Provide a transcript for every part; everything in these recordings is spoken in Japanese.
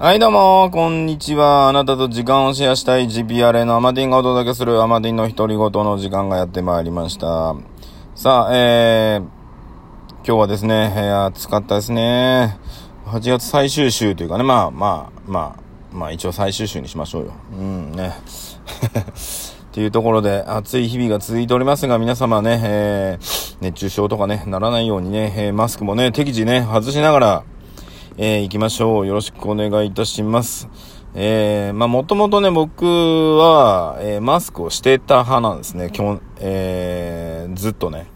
はい、どうも、こんにちは。あなたと時間をシェアしたい GPRA のアマディンがお届けするアマディンの独り言の時間がやってまいりました。さあ、えー、今日はですね、えー暑かったですね。8月最終週というかね、まあまあ、まあ、まあ一応最終週にしましょうよ。うん、ね。っていうところで暑い日々が続いておりますが、皆様ね、えー、熱中症とかね、ならないようにね、えーマスクもね、適時ね、外しながら、えー行きましょう。よろしくお願いいたします。えー、まあ、もともとね、僕は、えーマスクをしてた派なんですね。きょえー、ずっとね。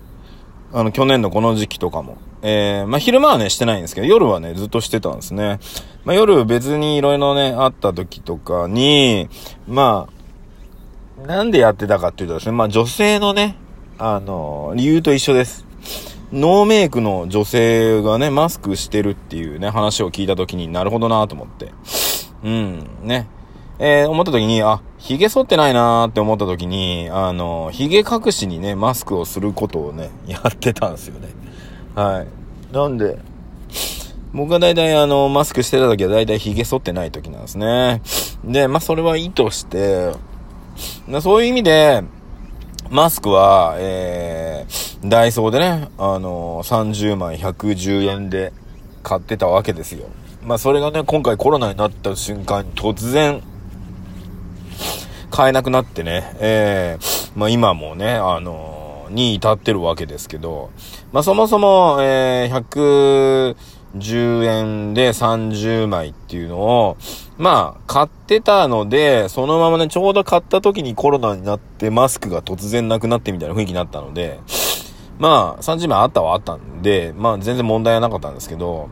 あの、去年のこの時期とかも。えー、まあ、昼間はね、してないんですけど、夜はね、ずっとしてたんですね。まあ、夜別にいろいろね、あった時とかに、まあ、なんでやってたかっていうとですね、まあ、女性のね、あの、理由と一緒です。ノーメイクの女性がね、マスクしてるっていうね、話を聞いた時になるほどなと思って。うん、ね。えー、思った時に、あ、髭剃ってないなーって思った時に、あの、髭隠しにね、マスクをすることをね、やってたんですよね。はい。なんで、僕が大体あの、マスクしてた時は大体髭剃ってない時なんですね。で、まあ、それはいいとして、そういう意味で、マスクは、えー、ダイソーでね、あのー、30枚110円で買ってたわけですよ。まあそれがね、今回コロナになった瞬間に突然、買えなくなってね、えー、まあ今もね、あのー、に至ってるわけですけど、まあそもそも、えー、110円で30枚っていうのを、まあ、買ってたので、そのままね、ちょうど買った時にコロナになってマスクが突然なくなってみたいな雰囲気になったので、まあ、30枚あったはあったんで、まあ全然問題はなかったんですけど、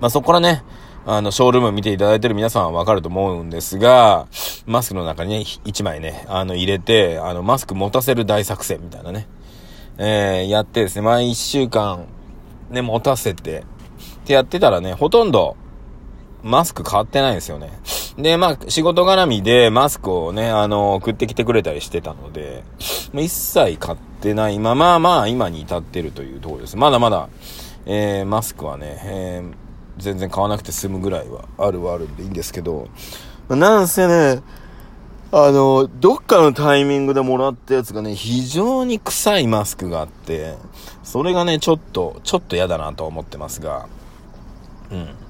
まあそこからね、あの、ショールーム見ていただいてる皆さんはわかると思うんですが、マスクの中にね、1枚ね、あの、入れて、あの、マスク持たせる大作戦みたいなね、えー、やってですね、まあ1週間、ね、持たせて、ってやってたらね、ほとんど、マスク変わってないんですよね。で、まあ、仕事絡みでマスクをね、あの、送ってきてくれたりしてたので、ま一切買ってないまま、まあ、今に至ってるというところです。まだまだ、えー、マスクはね、えー、全然買わなくて済むぐらいはあるはあるんでいいんですけど、なんせね、あの、どっかのタイミングでもらったやつがね、非常に臭いマスクがあって、それがね、ちょっと、ちょっと嫌だなと思ってますが、うん。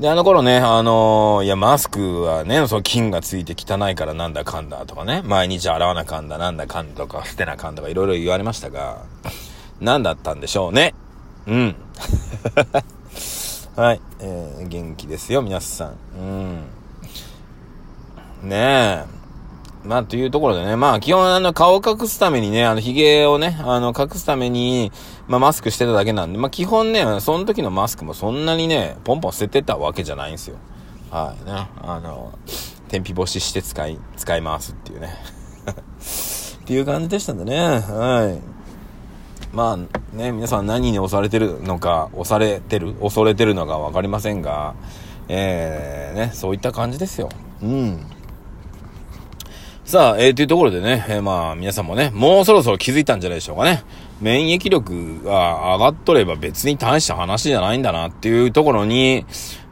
で、あの頃ね、あのーいや、マスクはね、その菌がついて汚いからなんだかんだとかね、毎日洗わなかんだ、なんだかんだとか、捨てなかんだとか、いろいろ言われましたが、何だったんでしょうね。うん。はい、えー、元気ですよ、皆さん。うん。ねえ。まあ、というところでね、まあ、基本、あの、顔を隠すためにね、あの、髭をね、あの、隠すために、まあ、マスクしてただけなんで、まあ、基本ね、その時のマスクもそんなにね、ポンポン捨ててたわけじゃないんですよ。はい、ね。あの、天日干しして使い、使いますっていうね。っていう感じでしたんでね、はい。まあ、ね、皆さん何に押されてるのか、押されてる、恐れてるのかわかりませんが、えー、ね、そういった感じですよ。うん。さあ、えー、というところでね、えーまあ、皆さんもね、もうそろそろ気づいたんじゃないでしょうかね。免疫力が上がっとれば別に大した話じゃないんだなっていうところに、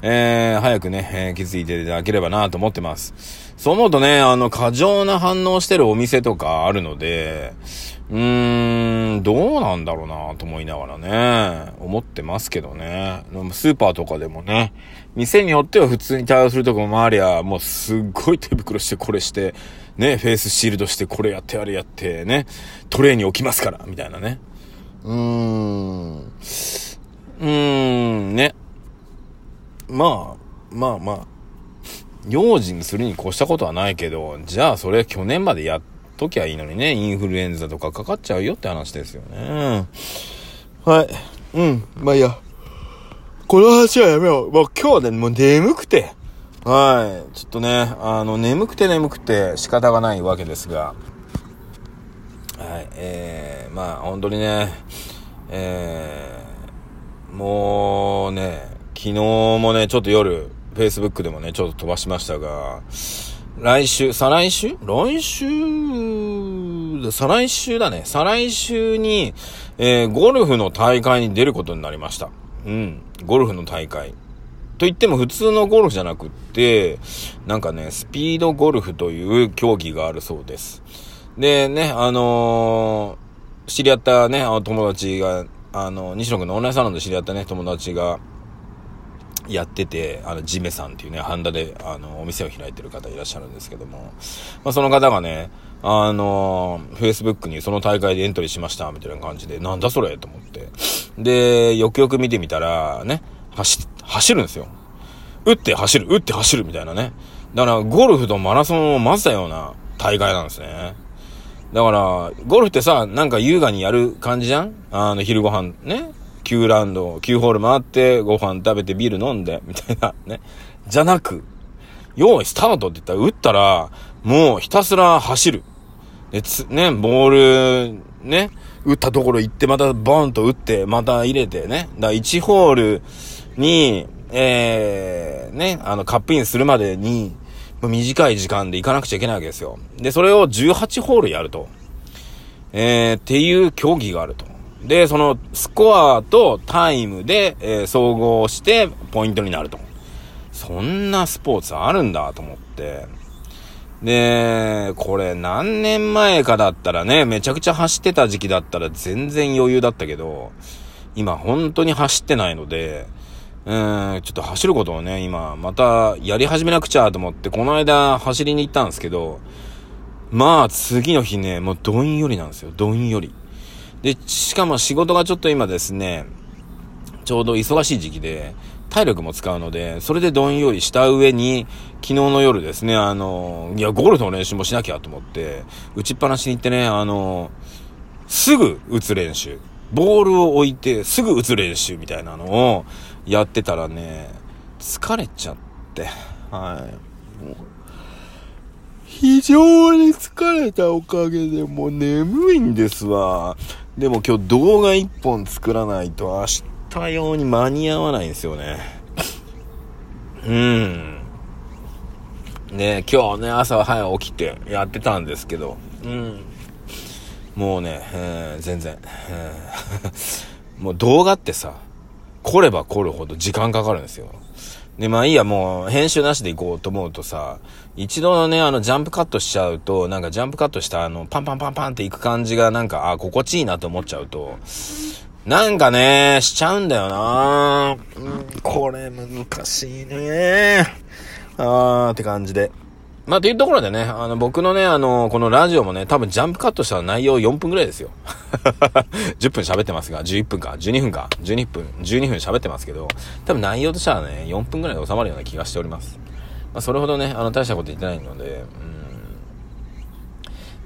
えー、早くね、えー気づいていただければなと思ってます。そう思うとね、あの、過剰な反応してるお店とかあるので、うーん、どうなんだろうなと思いながらね、思ってますけどね。スーパーとかでもね、店によっては普通に対応するとこもありゃ、もうすっごい手袋してこれして、ね、フェイスシールドしてこれやってあれやってね、トレーに置きますから、みたいなね。うーん。うーん、ね。まあ、まあまあ、用心するに越したことはないけど、じゃあそれ去年までやっときゃいいのにね、インフルエンザとかかかっちゃうよって話ですよね。はい。うん、まあいいや。この話はやめよう。もう今日はね、もう眠くて。はい。ちょっとね、あの、眠くて眠くて仕方がないわけですが。はい。えー、まあ本当にね、えー、もうね、昨日もね、ちょっと夜、Facebook でもね、ちょっと飛ばしましたが、来週、再来週？来週、再来週だね。再来週に、えー、ゴルフの大会に出ることになりました。うん。ゴルフの大会。と言っても普通のゴルフじゃなくって、なんかね、スピードゴルフという競技があるそうです。でね、あのー、知り合ったね、あの友達が、あの、西野君のオンラインサロンで知り合ったね、友達が、やってて、あの、ジメさんっていうね、ハンダで、あの、お店を開いてる方いらっしゃるんですけども、まあ、その方がね、あの、Facebook にその大会でエントリーしました、みたいな感じで、なんだそれと思って。で、よくよく見てみたら、ね、走っ、走るんですよ。打って走る、打って走るみたいなね。だから、ゴルフとマラソンを混ぜたような大会なんですね。だから、ゴルフってさ、なんか優雅にやる感じじゃん？あの、昼ご飯ね？9ラウンド、9ホール回って、ご飯食べてビール飲んで、みたいなね？じゃなく、用意スタートって言ったら、打ったら、もうひたすら走る。で、つ、ね、ボール、ね、打ったところ行って、またボーンと打って、また入れてね？だから1ホールに、えー、ね、あの、カップインするまでに、短い時間で行かなくちゃいけないわけですよ。で、それを18ホールやると。えー、っていう競技があると。で、そのスコアとタイムで、えー、総合してポイントになると。そんなスポーツあるんだと思って。で、これ何年前かだったらね、めちゃくちゃ走ってた時期だったら全然余裕だったけど、今本当に走ってないので、うん、ちょっと走ることをね、今、またやり始めなくちゃと思って、この間走りに行ったんですけど、まあ次の日ね、もうどんよりなんですよ、どんより。で、しかも仕事がちょっと今ですね、ちょうど忙しい時期で、体力も使うので、それでどんよりした上に、昨日の夜ですね、あの、いや、ゴルフの練習もしなきゃと思って、打ちっぱなしに行ってね、あの、すぐ打つ練習。ボールを置いて、すぐ打つ練習みたいなのをやってたらね、疲れちゃって、はい。非常に疲れたおかげでもう眠いんですわ。でも今日動画1本作らないと明日用に間に合わないんですよね。うん。ね今日ね、朝は早起きてやってたんですけど、うん。もうね、えー、全然、えー、もう動画ってさ、来れば来るほど時間かかるんですよ。で、まあいいや、もう編集なしで行こうと思うとさ、一度のね、あの、ジャンプカットしちゃうと、なんかジャンプカットしたあの、パンパンパンパンって行く感じがなんか、あ、心地いいなと思っちゃうと、なんかね、しちゃうんだよなうん、これ難しいねあーって感じで。まあ、というところでね、あの、僕のね、あの、このラジオもね、多分ジャンプカットした内容4分くらいですよ。10分喋ってますが、11分か、12分か、12分、12分喋ってますけど、多分内容としてはね、4分くらいで収まるような気がしております。まあ、それほどね、あの、大したこと言ってないので、うん。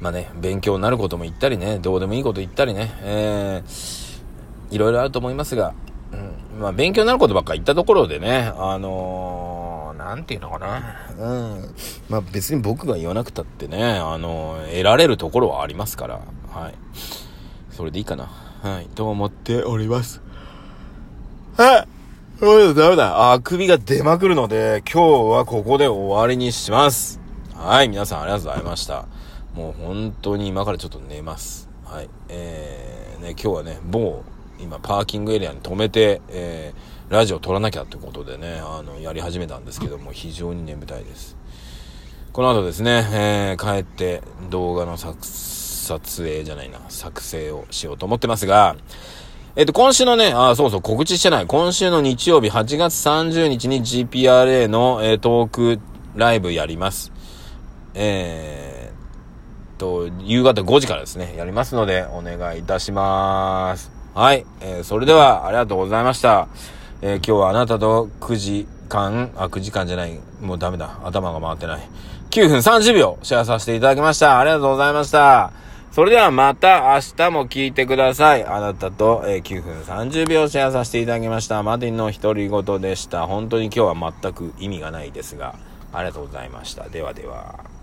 まあね、勉強になることも言ったりね、どうでもいいこと言ったりね、えー、いろいろあると思いますが、うん。まあ、勉強になることばっか言ったところでね、あのーなんていうのかな。うん。まあ別に僕が言わなくたってね、あの、得られるところはありますから、はい。それでいいかな。はい。と思っております。はい。そうだ、ダメだ。あ、首が出まくるので、今日はここで終わりにします。はい。皆さんありがとうございました。もう本当に今からちょっと寝ます。はい。えー、ね、今日はね、某、今パーキングエリアに止めて、えー、ラジオ撮らなきゃってことでね、あの、やり始めたんですけども、非常に眠たいです。この後ですね、えー、帰って動画の撮影じゃないな、作成をしようと思ってますが、えっと、今週のね、あ、そうそう、告知してない。今週の日曜日、8月30日に GPRA の、えー、トークライブやります。えー、と、夕方5時からですね、やりますので、お願いいたします。はい。えー、それでは、ありがとうございました。えー、今日はあなたと9時間、あ、9時間じゃない、もうダメだ。頭が回ってない。9分30秒シェアさせていただきました。ありがとうございました。それではまた明日も聞いてください。あなたと、えー、9分30秒シェアさせていただきました。マディンの独り言でした。本当に今日は全く意味がないですが、ありがとうございました。ではでは。